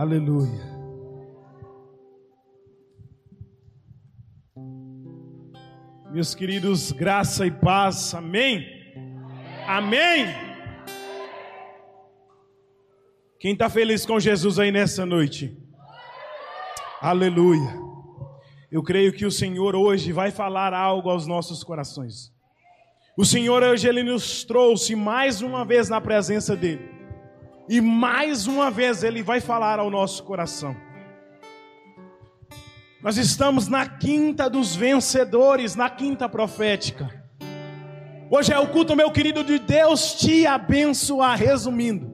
Aleluia. Meus queridos, graça e paz, amém? Amém? Quem está feliz com Jesus aí nessa noite? Aleluia. Eu creio que o Senhor hoje vai falar algo aos nossos corações. O Senhor hoje ele nos trouxe mais uma vez na presença dele. E mais uma vez ele vai falar ao nosso coração. Nós estamos na quinta dos vencedores, na quinta profética. Hoje é o culto, meu querido, de Deus te abençoar, resumindo.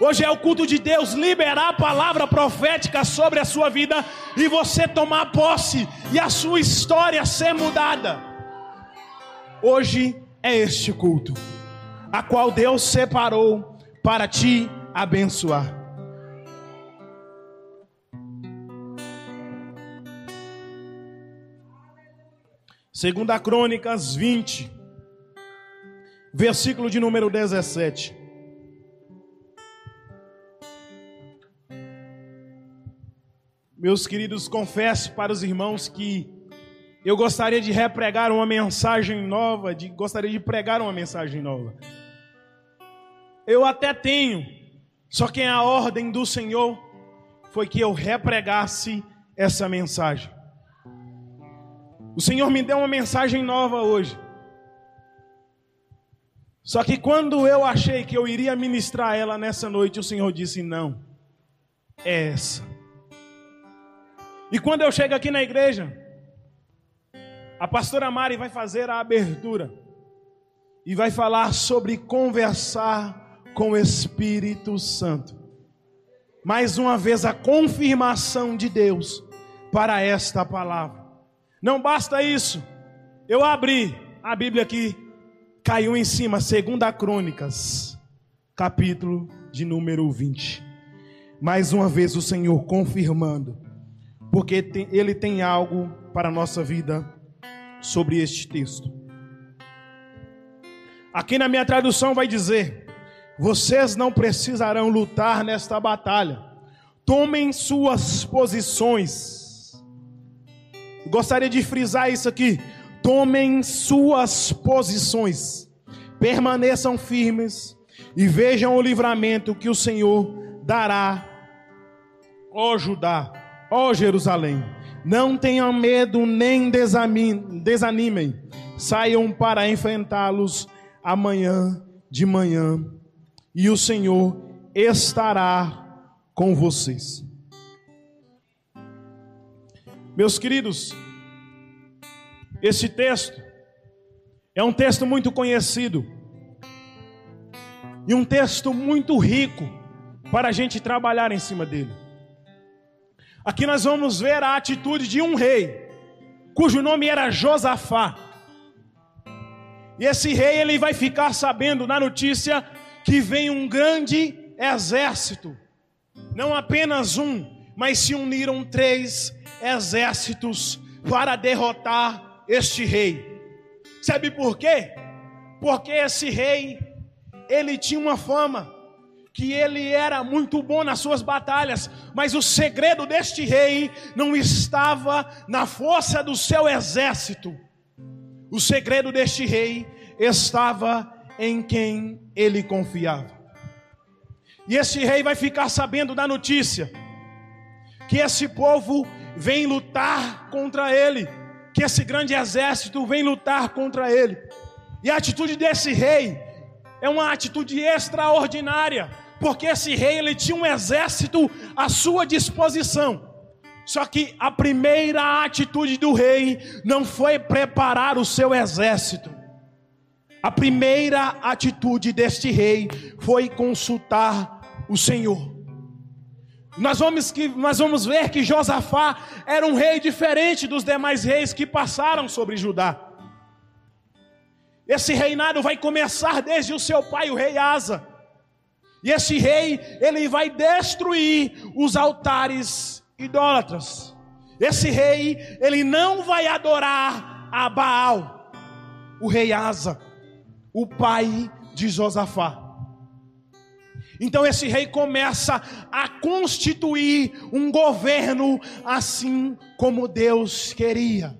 Hoje é o culto de Deus liberar a palavra profética sobre a sua vida e você tomar posse e a sua história ser mudada. Hoje é este culto, a qual Deus separou para te abençoar. Segunda Crônicas 20, versículo de número 17. Meus queridos, confesso para os irmãos que eu gostaria de repregar uma mensagem nova, de, gostaria de pregar uma mensagem nova. Eu até tenho, só que a ordem do Senhor foi que eu repregasse essa mensagem. O Senhor me deu uma mensagem nova hoje. Só que quando eu achei que eu iria ministrar ela nessa noite, o Senhor disse: Não, é essa. E quando eu chego aqui na igreja, a pastora Mari vai fazer a abertura e vai falar sobre conversar com o Espírito Santo. Mais uma vez, a confirmação de Deus para esta palavra. Não basta isso. Eu abri a Bíblia aqui, caiu em cima, segunda Crônicas, capítulo de número 20. Mais uma vez o Senhor confirmando, porque Ele tem algo para a nossa vida sobre este texto. Aqui na minha tradução vai dizer: vocês não precisarão lutar nesta batalha, tomem suas posições. Gostaria de frisar isso aqui. Tomem suas posições, permaneçam firmes e vejam o livramento que o Senhor dará, ó Judá, ó Jerusalém. Não tenham medo nem desanimem, saiam para enfrentá-los amanhã de manhã, e o Senhor estará com vocês. Meus queridos, esse texto é um texto muito conhecido e um texto muito rico para a gente trabalhar em cima dele. Aqui nós vamos ver a atitude de um rei, cujo nome era Josafá. E esse rei ele vai ficar sabendo na notícia que vem um grande exército, não apenas um, mas se uniram três exércitos para derrotar este rei. Sabe por quê? Porque esse rei, ele tinha uma fama, que ele era muito bom nas suas batalhas, mas o segredo deste rei não estava na força do seu exército. O segredo deste rei estava em quem ele confiava. E esse rei vai ficar sabendo da notícia que esse povo vem lutar contra ele, que esse grande exército vem lutar contra ele. E a atitude desse rei é uma atitude extraordinária, porque esse rei ele tinha um exército à sua disposição. Só que a primeira atitude do rei não foi preparar o seu exército. A primeira atitude deste rei foi consultar o Senhor. Nós vamos, que, nós vamos ver que Josafá era um rei diferente dos demais reis que passaram sobre Judá. Esse reinado vai começar desde o seu pai, o rei Asa. E esse rei, ele vai destruir os altares idólatras. Esse rei, ele não vai adorar a Baal, o rei Asa, o pai de Josafá. Então esse rei começa a constituir um governo assim como Deus queria.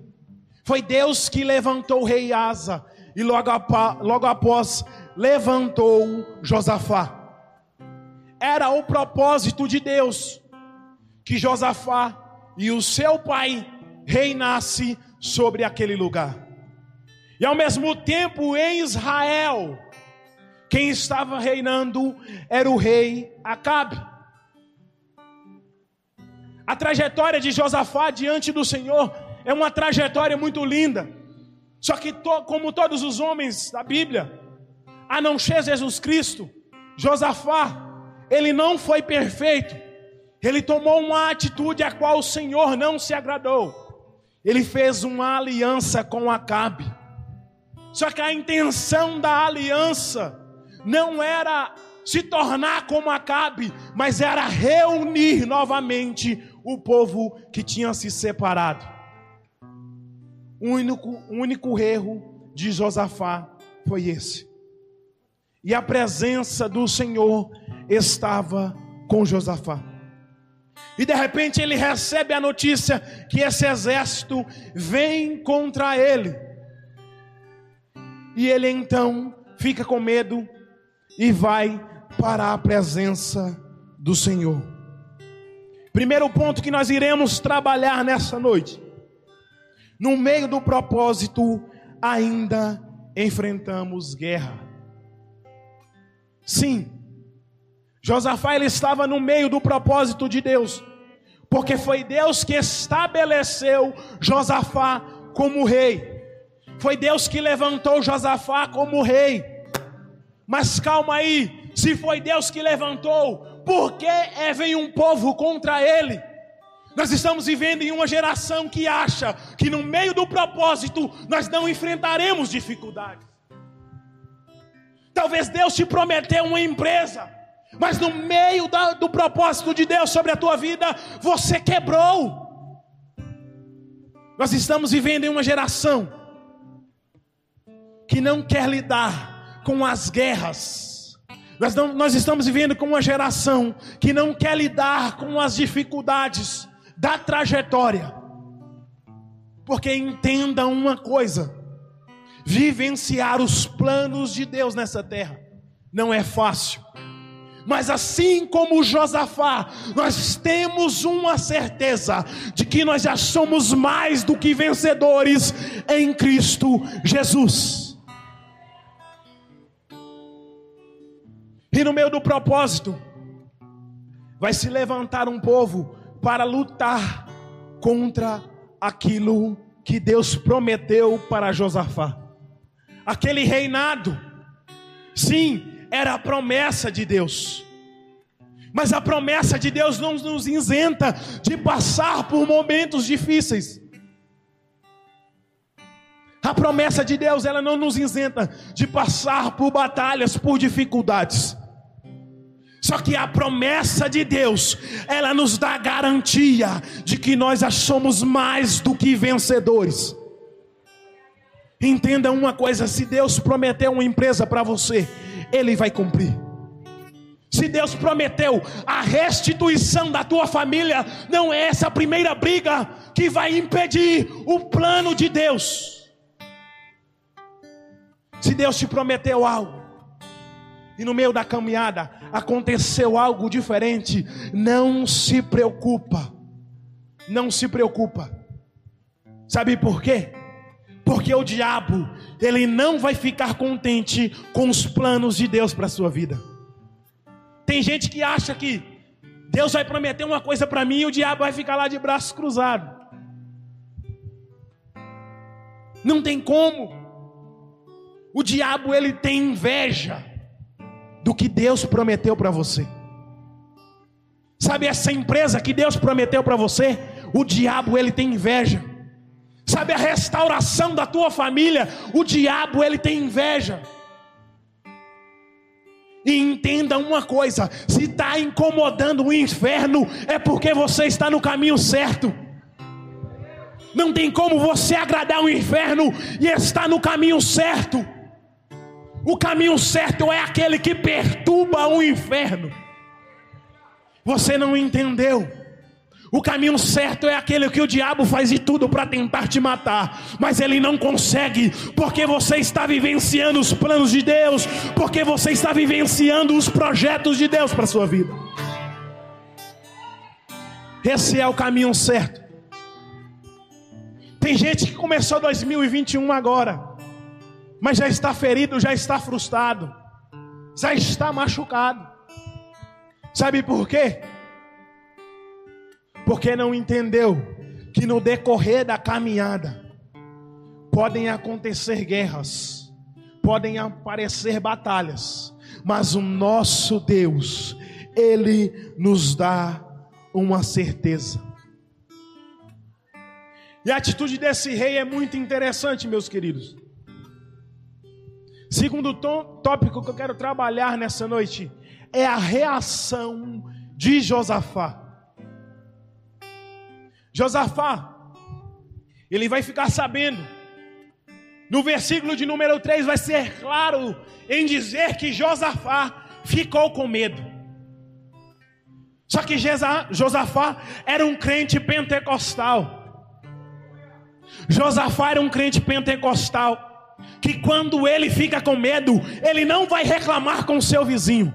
Foi Deus que levantou o rei Asa e logo, logo após levantou Josafá. Era o propósito de Deus que Josafá e o seu pai reinasse sobre aquele lugar. E ao mesmo tempo em Israel, quem estava reinando era o rei Acabe. A trajetória de Josafá diante do Senhor é uma trajetória muito linda. Só que, to, como todos os homens da Bíblia, a não ser Jesus Cristo, Josafá, ele não foi perfeito. Ele tomou uma atitude a qual o Senhor não se agradou. Ele fez uma aliança com Acabe. Só que a intenção da aliança não era se tornar como Acabe, mas era reunir novamente o povo que tinha se separado. O único, único erro de Josafá foi esse. E a presença do Senhor estava com Josafá. E de repente ele recebe a notícia que esse exército vem contra ele. E ele então fica com medo e vai para a presença do Senhor. Primeiro ponto que nós iremos trabalhar nessa noite. No meio do propósito, ainda enfrentamos guerra. Sim, Josafá ele estava no meio do propósito de Deus, porque foi Deus que estabeleceu Josafá como rei. Foi Deus que levantou Josafá como rei. Mas calma aí, se foi Deus que levantou, por que é, vem um povo contra ele? Nós estamos vivendo em uma geração que acha que no meio do propósito nós não enfrentaremos dificuldades. Talvez Deus te prometeu uma empresa, mas no meio da, do propósito de Deus sobre a tua vida, você quebrou. Nós estamos vivendo em uma geração que não quer lidar com as guerras. Nós, não, nós estamos vivendo com uma geração que não quer lidar com as dificuldades da trajetória. Porque entenda uma coisa: vivenciar os planos de Deus nessa terra não é fácil. Mas assim como Josafá, nós temos uma certeza de que nós já somos mais do que vencedores em Cristo Jesus. E no meio do propósito, vai se levantar um povo para lutar contra aquilo que Deus prometeu para Josafá. Aquele reinado, sim, era a promessa de Deus. Mas a promessa de Deus não nos isenta de passar por momentos difíceis. A promessa de Deus, ela não nos isenta de passar por batalhas, por dificuldades. Só que a promessa de Deus, ela nos dá garantia de que nós somos mais do que vencedores. Entenda uma coisa: se Deus prometeu uma empresa para você, Ele vai cumprir. Se Deus prometeu a restituição da tua família, não é essa a primeira briga que vai impedir o plano de Deus. Se Deus te prometeu algo, e no meio da caminhada aconteceu algo diferente, não se preocupa. Não se preocupa. Sabe por quê? Porque o diabo, ele não vai ficar contente com os planos de Deus para a sua vida. Tem gente que acha que Deus vai prometer uma coisa para mim e o diabo vai ficar lá de braços cruzados. Não tem como. O diabo ele tem inveja do que Deus prometeu para você. Sabe essa empresa que Deus prometeu para você? O diabo ele tem inveja. Sabe a restauração da tua família? O diabo ele tem inveja. E entenda uma coisa: se está incomodando o inferno, é porque você está no caminho certo. Não tem como você agradar o inferno e estar no caminho certo. O caminho certo é aquele que perturba o inferno. Você não entendeu. O caminho certo é aquele que o diabo faz de tudo para tentar te matar, mas ele não consegue, porque você está vivenciando os planos de Deus, porque você está vivenciando os projetos de Deus para sua vida. Esse é o caminho certo. Tem gente que começou 2021 agora, mas já está ferido, já está frustrado, já está machucado. Sabe por quê? Porque não entendeu que no decorrer da caminhada podem acontecer guerras, podem aparecer batalhas, mas o nosso Deus, ele nos dá uma certeza. E a atitude desse rei é muito interessante, meus queridos. Segundo tópico que eu quero trabalhar nessa noite é a reação de Josafá. Josafá, ele vai ficar sabendo. No versículo de número 3 vai ser claro em dizer que Josafá ficou com medo. Só que Josafá era um crente pentecostal. Josafá era um crente pentecostal que quando ele fica com medo, ele não vai reclamar com o seu vizinho.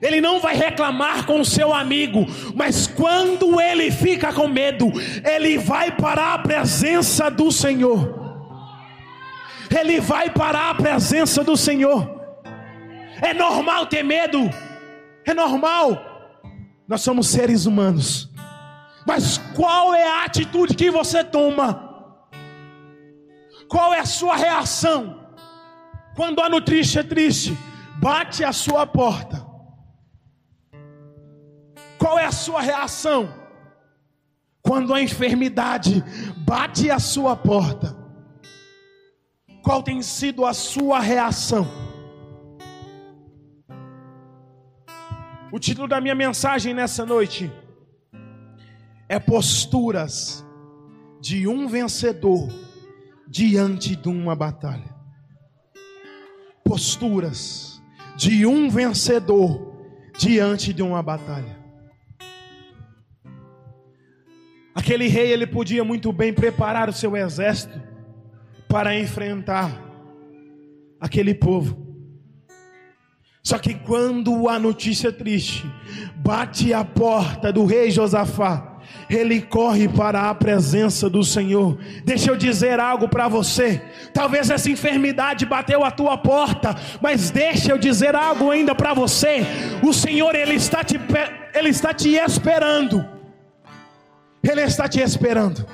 Ele não vai reclamar com o seu amigo, mas quando ele fica com medo, ele vai para a presença do Senhor. Ele vai para a presença do Senhor. É normal ter medo, é normal. Nós somos seres humanos. Mas qual é a atitude que você toma? Qual é a sua reação? Quando a notícia triste bate a sua porta. Qual é a sua reação? Quando a enfermidade bate a sua porta. Qual tem sido a sua reação? O título da minha mensagem nessa noite é posturas de um vencedor diante de uma batalha. Posturas de um vencedor diante de uma batalha. Aquele rei ele podia muito bem preparar o seu exército para enfrentar aquele povo. Só que quando a notícia triste bate a porta do rei Josafá, ele corre para a presença do Senhor. Deixa eu dizer algo para você. Talvez essa enfermidade bateu a tua porta, mas deixa eu dizer algo ainda para você. O Senhor ele está te ele está te esperando. Ele está te esperando.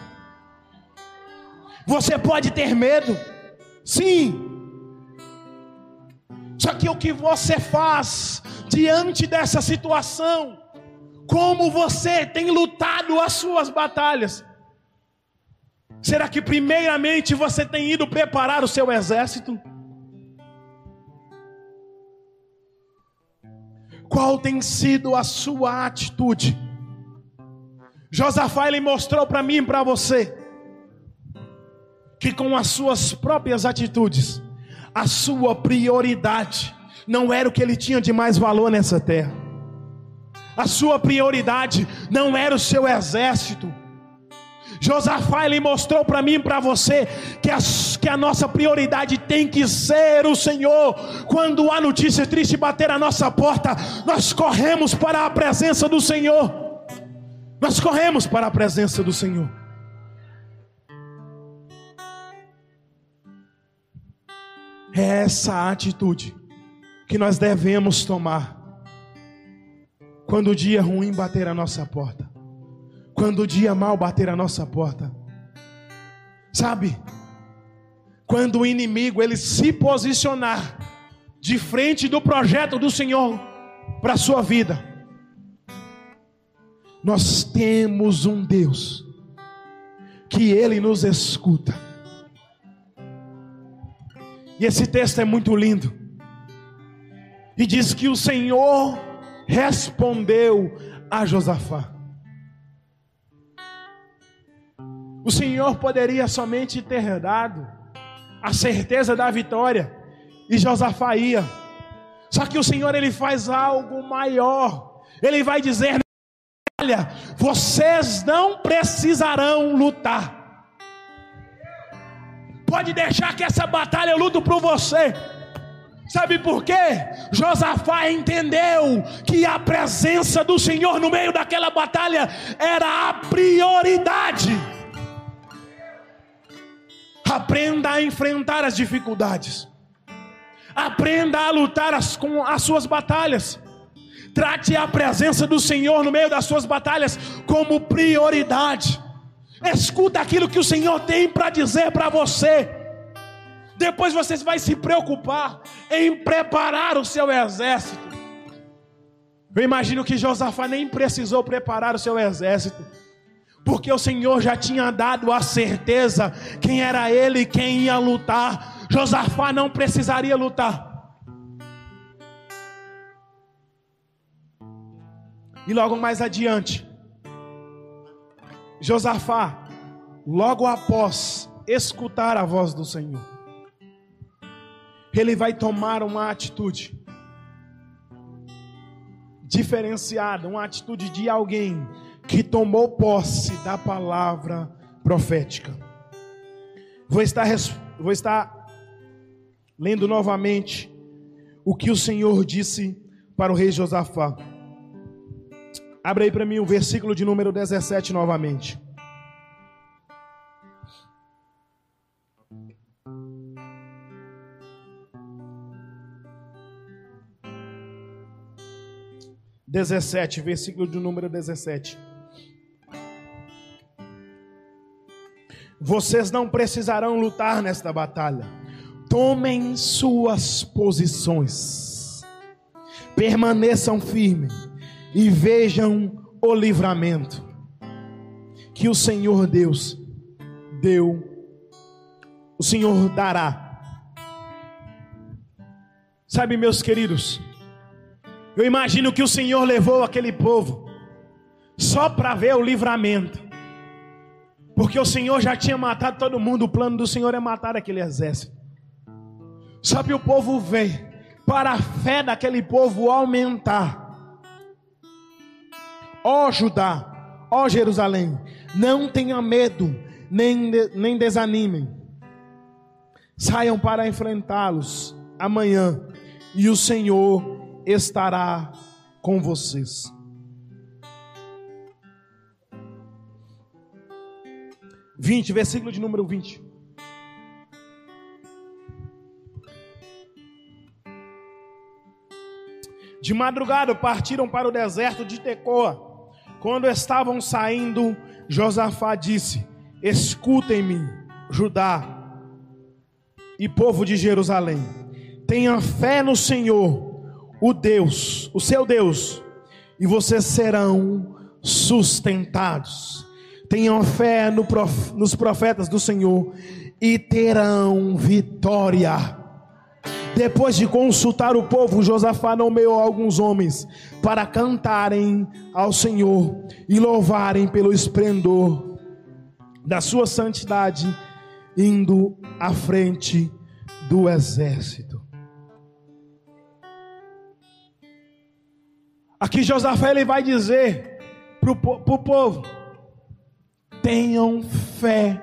Você pode ter medo? Sim. Só que o que você faz diante dessa situação? Como você tem lutado as suas batalhas. Será que primeiramente você tem ido preparar o seu exército? Qual tem sido a sua atitude? Josafá ele mostrou para mim e para você que com as suas próprias atitudes, a sua prioridade não era o que ele tinha de mais valor nessa terra a sua prioridade não era o seu exército. Josafá ele mostrou para mim e para você que a, que a nossa prioridade tem que ser o Senhor. Quando a notícia triste bater a nossa porta, nós corremos para a presença do Senhor. Nós corremos para a presença do Senhor. É essa atitude que nós devemos tomar quando o dia ruim bater a nossa porta, quando o dia mal bater a nossa porta, sabe? Quando o inimigo ele se posicionar de frente do projeto do Senhor para a sua vida, nós temos um Deus que ele nos escuta. E esse texto é muito lindo. E diz que o Senhor respondeu a Josafá. O Senhor poderia somente ter dado a certeza da vitória E Josafá ia. Só que o Senhor ele faz algo maior. Ele vai dizer: Olha, vocês não precisarão lutar. Pode deixar que essa batalha eu luto por você. Sabe por quê? Josafá entendeu que a presença do Senhor no meio daquela batalha era a prioridade. Aprenda a enfrentar as dificuldades. Aprenda a lutar as, com as suas batalhas. Trate a presença do Senhor no meio das suas batalhas como prioridade. Escuta aquilo que o Senhor tem para dizer para você. Depois você vai se preocupar em preparar o seu exército. Eu imagino que Josafá nem precisou preparar o seu exército, porque o Senhor já tinha dado a certeza quem era ele e quem ia lutar. Josafá não precisaria lutar. E logo mais adiante, Josafá, logo após escutar a voz do Senhor, ele vai tomar uma atitude diferenciada, uma atitude de alguém que tomou posse da palavra profética. Vou estar, vou estar lendo novamente o que o Senhor disse para o rei Josafá. Abre aí para mim o versículo de número 17 novamente. Dezessete, versículo de número 17. Vocês não precisarão lutar nesta batalha. Tomem suas posições. Permaneçam firmes e vejam o livramento que o Senhor Deus deu, o Senhor dará. Sabe, meus queridos, eu imagino que o Senhor levou aquele povo só para ver o livramento, porque o Senhor já tinha matado todo mundo, o plano do Senhor é matar aquele exército. Só que o povo veio para a fé daquele povo aumentar Ó Judá, ó Jerusalém, não tenha medo, nem, nem desanimem. Saiam para enfrentá-los amanhã, e o Senhor estará com vocês. Vinte, versículo de número vinte. De madrugada partiram para o deserto de Tecoa. Quando estavam saindo, Josafá disse: Escutem-me, Judá e povo de Jerusalém. Tenha fé no Senhor, o Deus, o seu Deus, e vocês serão sustentados. Tenham fé no prof, nos profetas do Senhor e terão vitória. Depois de consultar o povo, Josafá nomeou alguns homens para cantarem ao Senhor e louvarem pelo esplendor da sua santidade, indo à frente do exército. Aqui Josafá ele vai dizer para o povo: tenham fé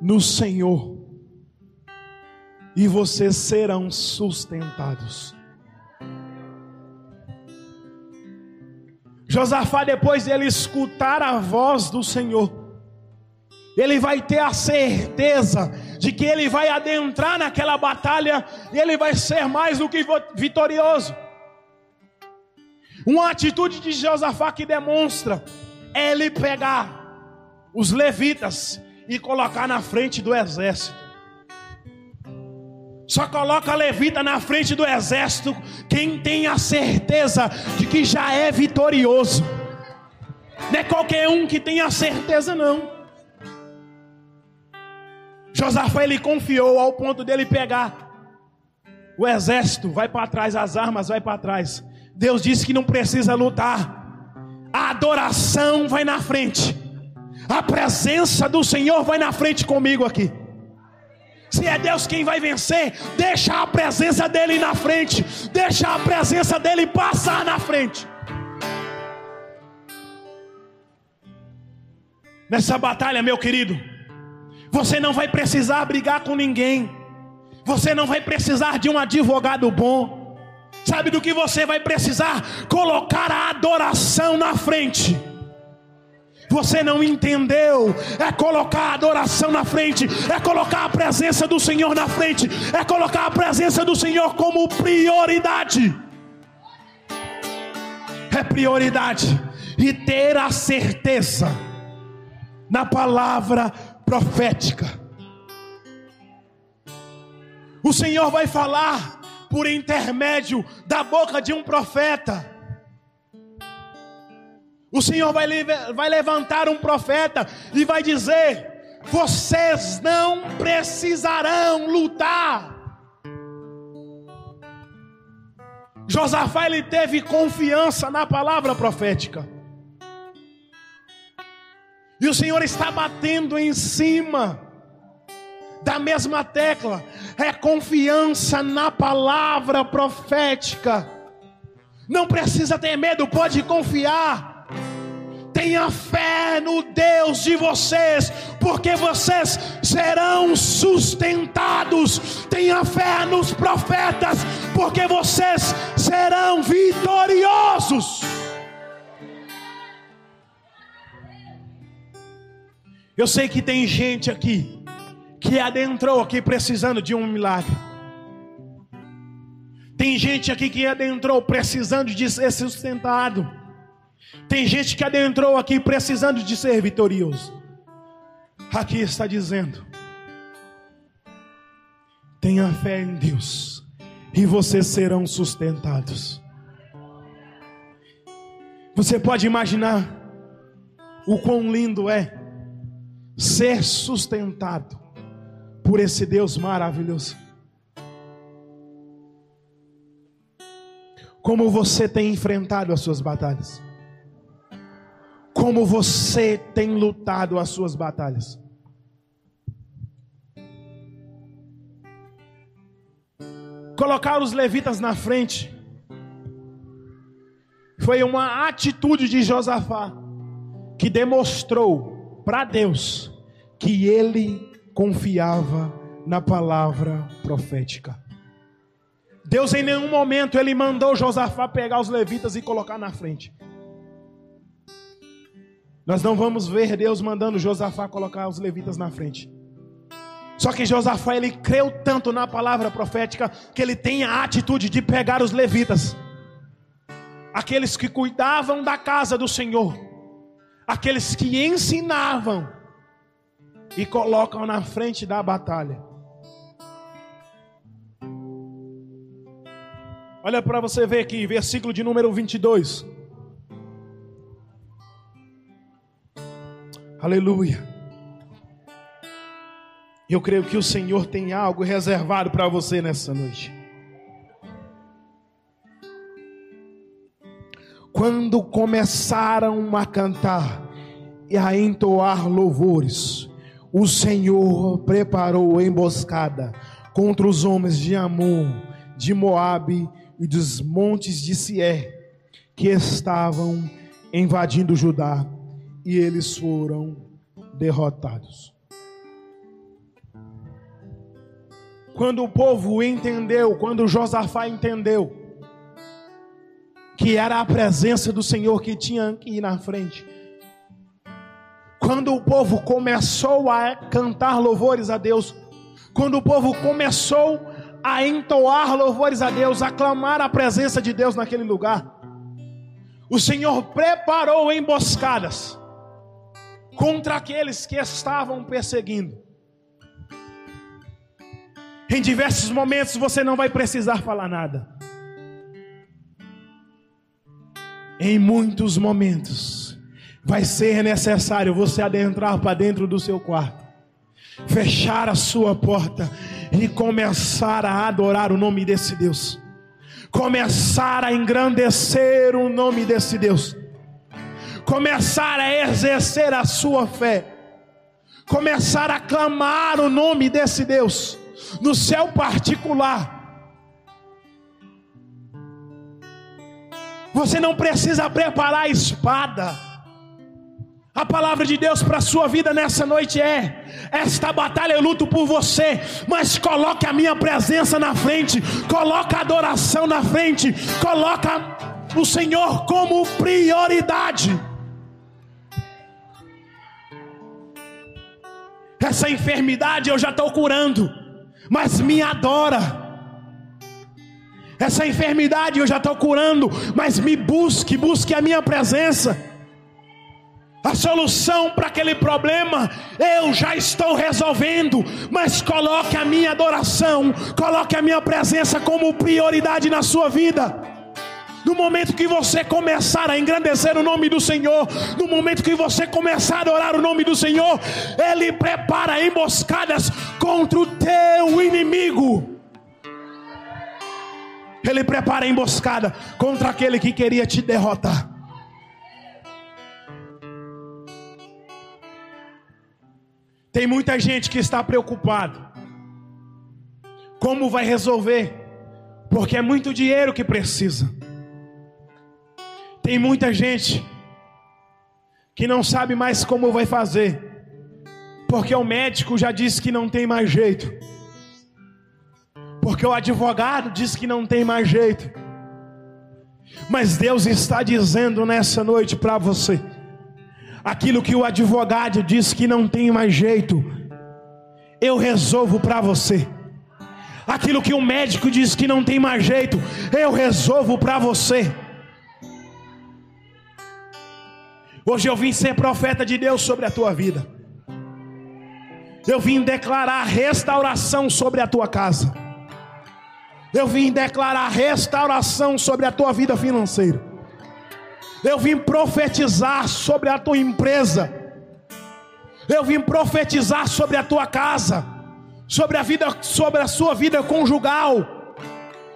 no Senhor e vocês serão sustentados. Josafá, depois dele escutar a voz do Senhor, ele vai ter a certeza de que ele vai adentrar naquela batalha e ele vai ser mais do que vitorioso. Uma atitude de Josafá que demonstra ele pegar os levitas e colocar na frente do exército. Só coloca a levita na frente do exército quem tem a certeza de que já é vitorioso. Não é qualquer um que tem a certeza, não. Josafá ele confiou ao ponto dele pegar o exército, vai para trás, as armas vai para trás. Deus disse que não precisa lutar. A adoração vai na frente. A presença do Senhor vai na frente comigo aqui. Se é Deus quem vai vencer, deixa a presença dele na frente, deixa a presença dele passar na frente. Nessa batalha, meu querido, você não vai precisar brigar com ninguém, você não vai precisar de um advogado bom. Sabe do que você vai precisar? Colocar a adoração na frente. Você não entendeu? É colocar a adoração na frente, é colocar a presença do Senhor na frente, é colocar a presença do Senhor como prioridade. É prioridade e ter a certeza na palavra profética. O Senhor vai falar por intermédio da boca de um profeta. O Senhor vai, vai levantar um profeta e vai dizer: vocês não precisarão lutar. Josafá ele teve confiança na palavra profética. E o Senhor está batendo em cima da mesma tecla, é confiança na palavra profética. Não precisa ter medo, pode confiar. Tenha fé no Deus de vocês, porque vocês serão sustentados. Tenha fé nos profetas, porque vocês serão vitoriosos. Eu sei que tem gente aqui que adentrou aqui precisando de um milagre. Tem gente aqui que adentrou precisando de ser sustentado. Tem gente que adentrou aqui precisando de ser vitorioso. Aqui está dizendo: tenha fé em Deus e vocês serão sustentados. Você pode imaginar o quão lindo é ser sustentado por esse Deus maravilhoso. Como você tem enfrentado as suas batalhas? Como você tem lutado as suas batalhas? Colocar os levitas na frente foi uma atitude de Josafá que demonstrou para Deus que ele confiava na palavra profética. Deus em nenhum momento ele mandou Josafá pegar os levitas e colocar na frente. Nós não vamos ver Deus mandando Josafá colocar os levitas na frente. Só que Josafá ele creu tanto na palavra profética que ele tem a atitude de pegar os levitas, aqueles que cuidavam da casa do Senhor, aqueles que ensinavam e colocam na frente da batalha. Olha para você ver aqui, versículo de número 22. Aleluia. Eu creio que o Senhor tem algo reservado para você nessa noite. Quando começaram a cantar e a entoar louvores, o Senhor preparou emboscada contra os homens de Amon, de Moabe e dos montes de Sier, que estavam invadindo Judá, e eles foram derrotados. Quando o povo entendeu, quando Josafá entendeu, que era a presença do Senhor que tinha que ir na frente, quando o povo começou a cantar louvores a Deus, quando o povo começou a entoar louvores a Deus, a clamar a presença de Deus naquele lugar, o Senhor preparou emboscadas contra aqueles que estavam perseguindo. Em diversos momentos você não vai precisar falar nada. Em muitos momentos vai ser necessário você adentrar para dentro do seu quarto, fechar a sua porta e começar a adorar o nome desse Deus, começar a engrandecer o nome desse Deus, começar a exercer a sua fé, começar a clamar o nome desse Deus, no céu particular. Você não precisa preparar a espada. A palavra de Deus para a sua vida nessa noite é: esta batalha eu luto por você, mas coloque a minha presença na frente, coloca a adoração na frente, coloca o Senhor como prioridade. Essa enfermidade eu já estou curando, mas me adora. Essa enfermidade eu já estou curando, mas me busque, busque a minha presença. A solução para aquele problema eu já estou resolvendo, mas coloque a minha adoração, coloque a minha presença como prioridade na sua vida. No momento que você começar a engrandecer o nome do Senhor, no momento que você começar a adorar o nome do Senhor, Ele prepara emboscadas contra o teu inimigo. Ele prepara emboscada contra aquele que queria te derrotar. Tem muita gente que está preocupado. Como vai resolver? Porque é muito dinheiro que precisa. Tem muita gente que não sabe mais como vai fazer. Porque o médico já disse que não tem mais jeito porque o advogado diz que não tem mais jeito. Mas Deus está dizendo nessa noite para você: aquilo que o advogado diz que não tem mais jeito, eu resolvo para você. Aquilo que o médico diz que não tem mais jeito, eu resolvo para você. Hoje eu vim ser profeta de Deus sobre a tua vida. Eu vim declarar restauração sobre a tua casa. Eu vim declarar restauração sobre a tua vida financeira. Eu vim profetizar sobre a tua empresa. Eu vim profetizar sobre a tua casa, sobre a vida, sobre a sua vida conjugal.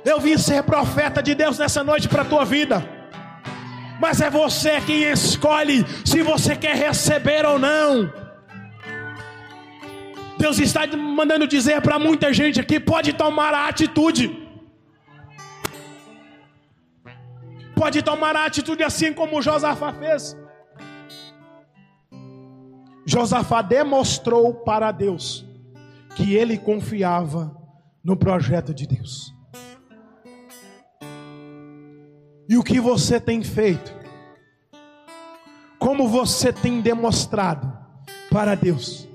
Eu vim ser profeta de Deus nessa noite para a tua vida. Mas é você quem escolhe se você quer receber ou não. Deus está mandando dizer para muita gente aqui: pode tomar a atitude. Pode tomar a atitude assim como Josafá fez. Josafá demonstrou para Deus que ele confiava no projeto de Deus. E o que você tem feito? Como você tem demonstrado para Deus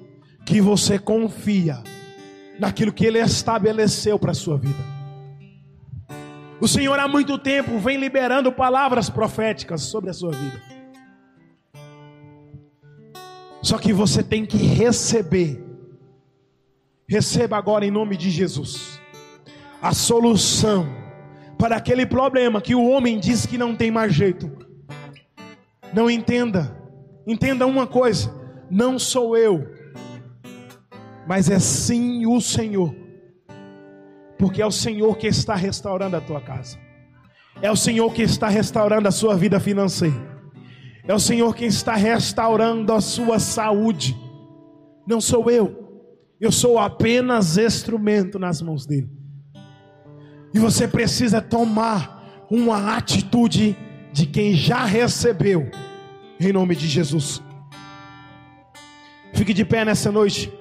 que você confia naquilo que Ele estabeleceu para a sua vida? O Senhor há muito tempo vem liberando palavras proféticas sobre a sua vida. Só que você tem que receber. Receba agora em nome de Jesus a solução para aquele problema que o homem diz que não tem mais jeito. Não entenda. Entenda uma coisa: não sou eu, mas é sim o Senhor porque é o Senhor que está restaurando a tua casa, é o Senhor que está restaurando a sua vida financeira, é o Senhor que está restaurando a sua saúde, não sou eu, eu sou apenas instrumento nas mãos dele. E você precisa tomar uma atitude de quem já recebeu, em nome de Jesus. Fique de pé nessa noite.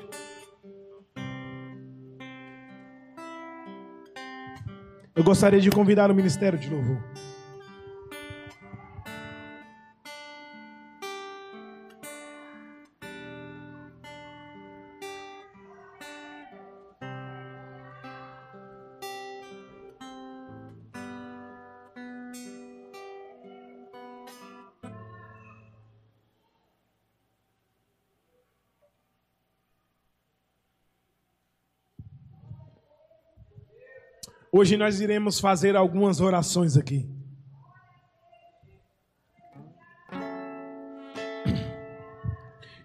Eu gostaria de convidar o ministério de louvor. Hoje nós iremos fazer algumas orações aqui.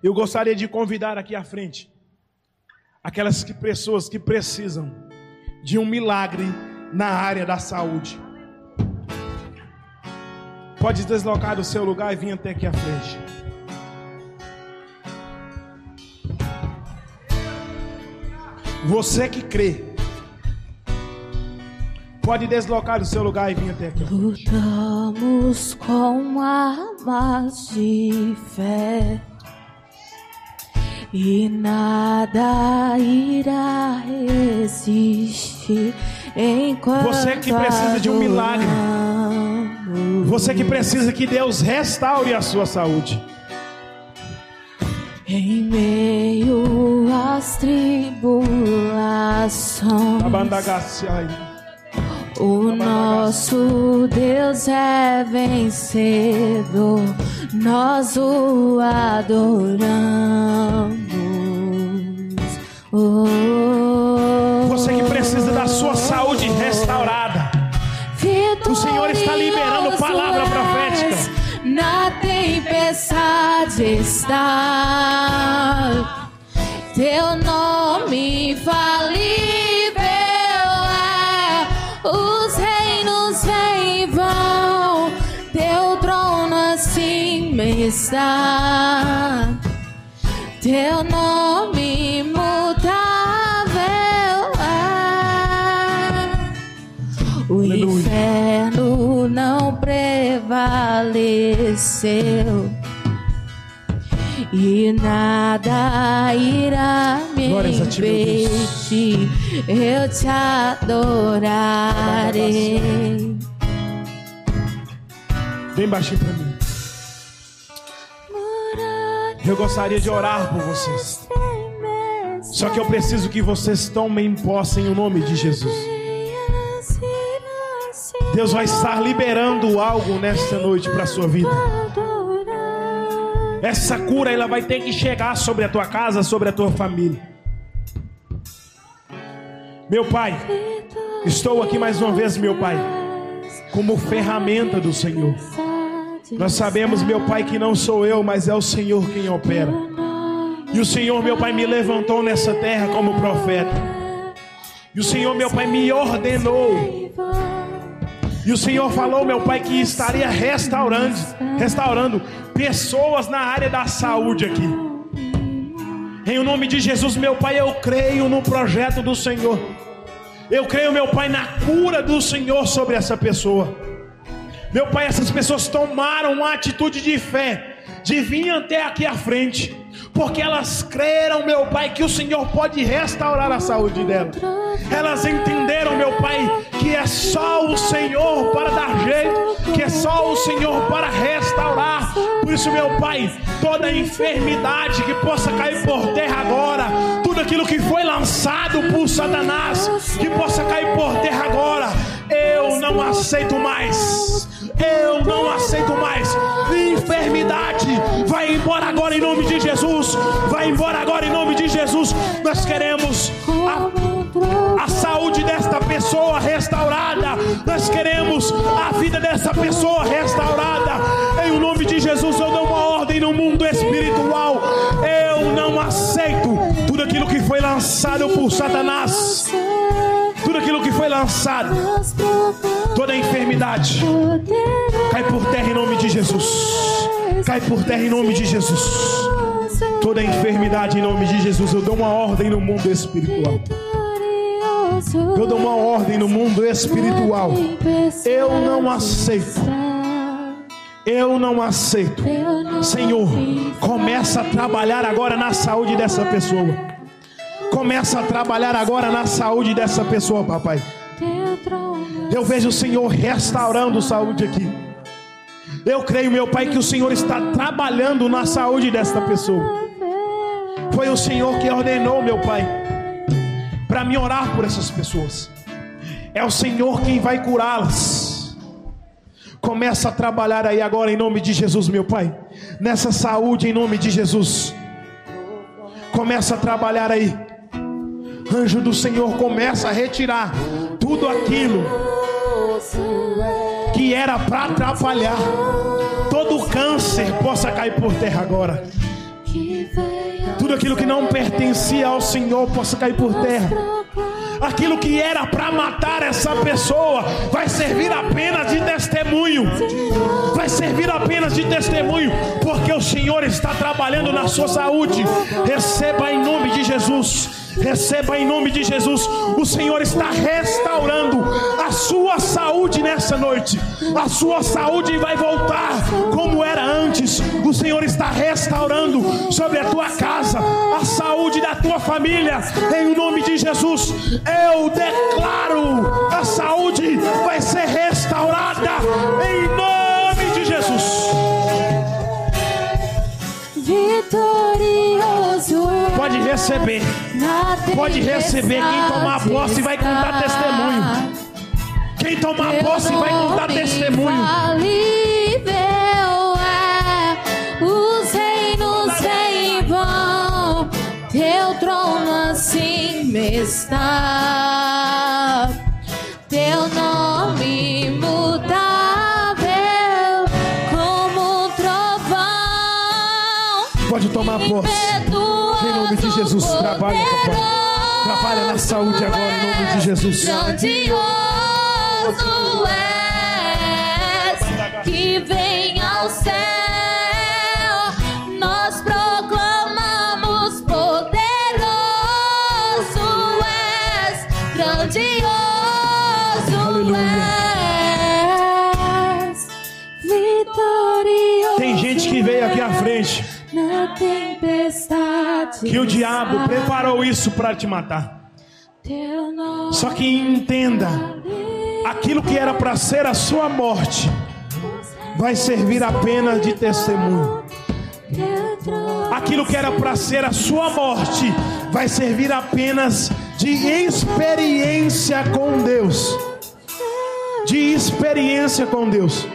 Eu gostaria de convidar aqui à frente aquelas que, pessoas que precisam de um milagre na área da saúde. Pode deslocar do seu lugar e vir até aqui à frente. Você que crê, pode deslocar do seu lugar e vir até aqui. Lutamos com armas de fé e nada irá resistir enquanto Você que precisa de um milagre. Você que precisa que Deus restaure a sua saúde. Em meio às tribulações. O nosso Deus é vencedor, nós o adoramos. Oh, Você que precisa da sua saúde restaurada. O Senhor está liberando palavra profética. Na tempestade está teu nome infalível está. Teu nome imutável é. O Aleluia. inferno não prevaleceu e nada irá me impedir. Eu te adorarei. Vem baixinho para mim. Eu gostaria de orar por vocês. Só que eu preciso que vocês tomem posse em o nome de Jesus. Deus vai estar liberando algo nesta noite para a sua vida. Essa cura ela vai ter que chegar sobre a tua casa, sobre a tua família. Meu Pai, estou aqui mais uma vez, meu Pai, como ferramenta do Senhor. Nós sabemos, meu Pai, que não sou eu, mas é o Senhor quem opera. E o Senhor, meu Pai, me levantou nessa terra como profeta. E o Senhor, meu Pai, me ordenou. E o Senhor falou, meu Pai, que estaria restaurando, restaurando pessoas na área da saúde aqui. Em nome de Jesus, meu Pai, eu creio no projeto do Senhor. Eu creio, meu Pai, na cura do Senhor sobre essa pessoa. Meu Pai, essas pessoas tomaram uma atitude de fé, de vir até aqui à frente, porque elas creram, meu Pai, que o Senhor pode restaurar a saúde delas. Elas entenderam, meu Pai, que é só o Senhor para dar jeito, que é só o Senhor para restaurar. Por isso, meu Pai, toda enfermidade que possa cair por terra agora, tudo aquilo que foi lançado por Satanás, que possa cair por terra agora, eu não aceito mais. Eu não aceito mais. Enfermidade, vai embora agora em nome de Jesus. Vai embora agora em nome de Jesus. Nós queremos a, a saúde desta pessoa restaurada. Nós queremos a vida dessa pessoa restaurada. Em nome de Jesus, eu dou uma ordem no mundo espiritual. Eu não aceito tudo aquilo que foi lançado por Satanás. Lançado, toda enfermidade, cai por terra em nome de Jesus. Cai por terra em nome de Jesus. Toda enfermidade em nome de Jesus, eu dou uma ordem no mundo espiritual. Eu dou uma ordem no mundo espiritual. Eu não aceito. Eu não aceito. Senhor, começa a trabalhar agora na saúde dessa pessoa. Começa a trabalhar agora na saúde dessa pessoa, papai. Eu vejo o Senhor restaurando saúde aqui. Eu creio, meu Pai, que o Senhor está trabalhando na saúde desta pessoa. Foi o Senhor que ordenou, meu Pai, para me orar por essas pessoas. É o Senhor quem vai curá-las. Começa a trabalhar aí agora em nome de Jesus, meu Pai. Nessa saúde em nome de Jesus. Começa a trabalhar aí. Anjo do Senhor começa a retirar tudo aquilo que era para atrapalhar. Todo câncer possa cair por terra agora. Tudo aquilo que não pertencia ao Senhor possa cair por terra. Aquilo que era para matar essa pessoa vai servir apenas de testemunho. Vai servir apenas de testemunho, porque o Senhor está trabalhando na sua saúde. Receba em nome de Jesus. Receba em nome de Jesus. O Senhor está restaurando a sua saúde nessa noite. A sua saúde vai voltar como era antes. O Senhor está restaurando sobre a tua casa a saúde da tua família. Em nome de Jesus, eu declaro a saúde vai ser restaurada em nome de Jesus. Vitorioso Pode receber. Pode receber quem tomar posse vai contar testemunho. Quem tomar posse vai contar testemunho. É, os reinos vêm vão, teu trono acima está, teu nome um trovão. Pode tomar posse. Em nome de Jesus, trabalha, papai. Trabalha na saúde agora, em nome de Jesus. Grandioso és, que vem ao céu. Nós proclamamos poderoso és, grandioso és, vitorioso. Tem gente que veio aqui à frente na tempestade. Que o diabo preparou isso para te matar. Só que entenda, aquilo que era para ser a sua morte vai servir apenas de testemunho. Aquilo que era para ser a sua morte vai servir apenas de experiência com Deus. De experiência com Deus.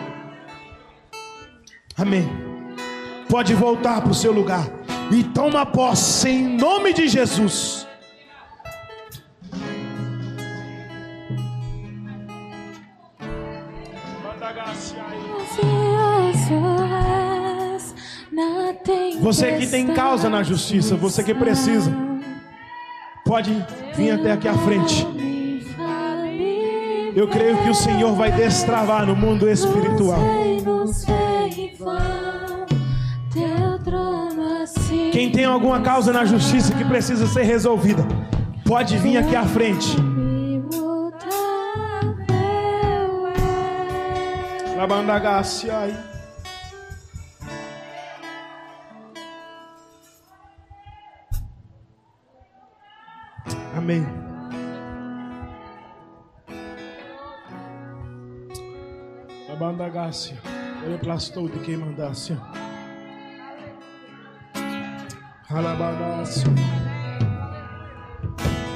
Amém. Pode voltar para o seu lugar e toma posse em nome de Jesus. Você que tem causa na justiça, você que precisa, pode vir até aqui à frente. Eu creio que o Senhor vai destravar no mundo espiritual. Quem tem alguma causa na justiça que precisa ser resolvida, pode vir aqui à frente. Labandagaciai. Amém. Labandagacia. Olha plastou de quem mandasse. Alabama.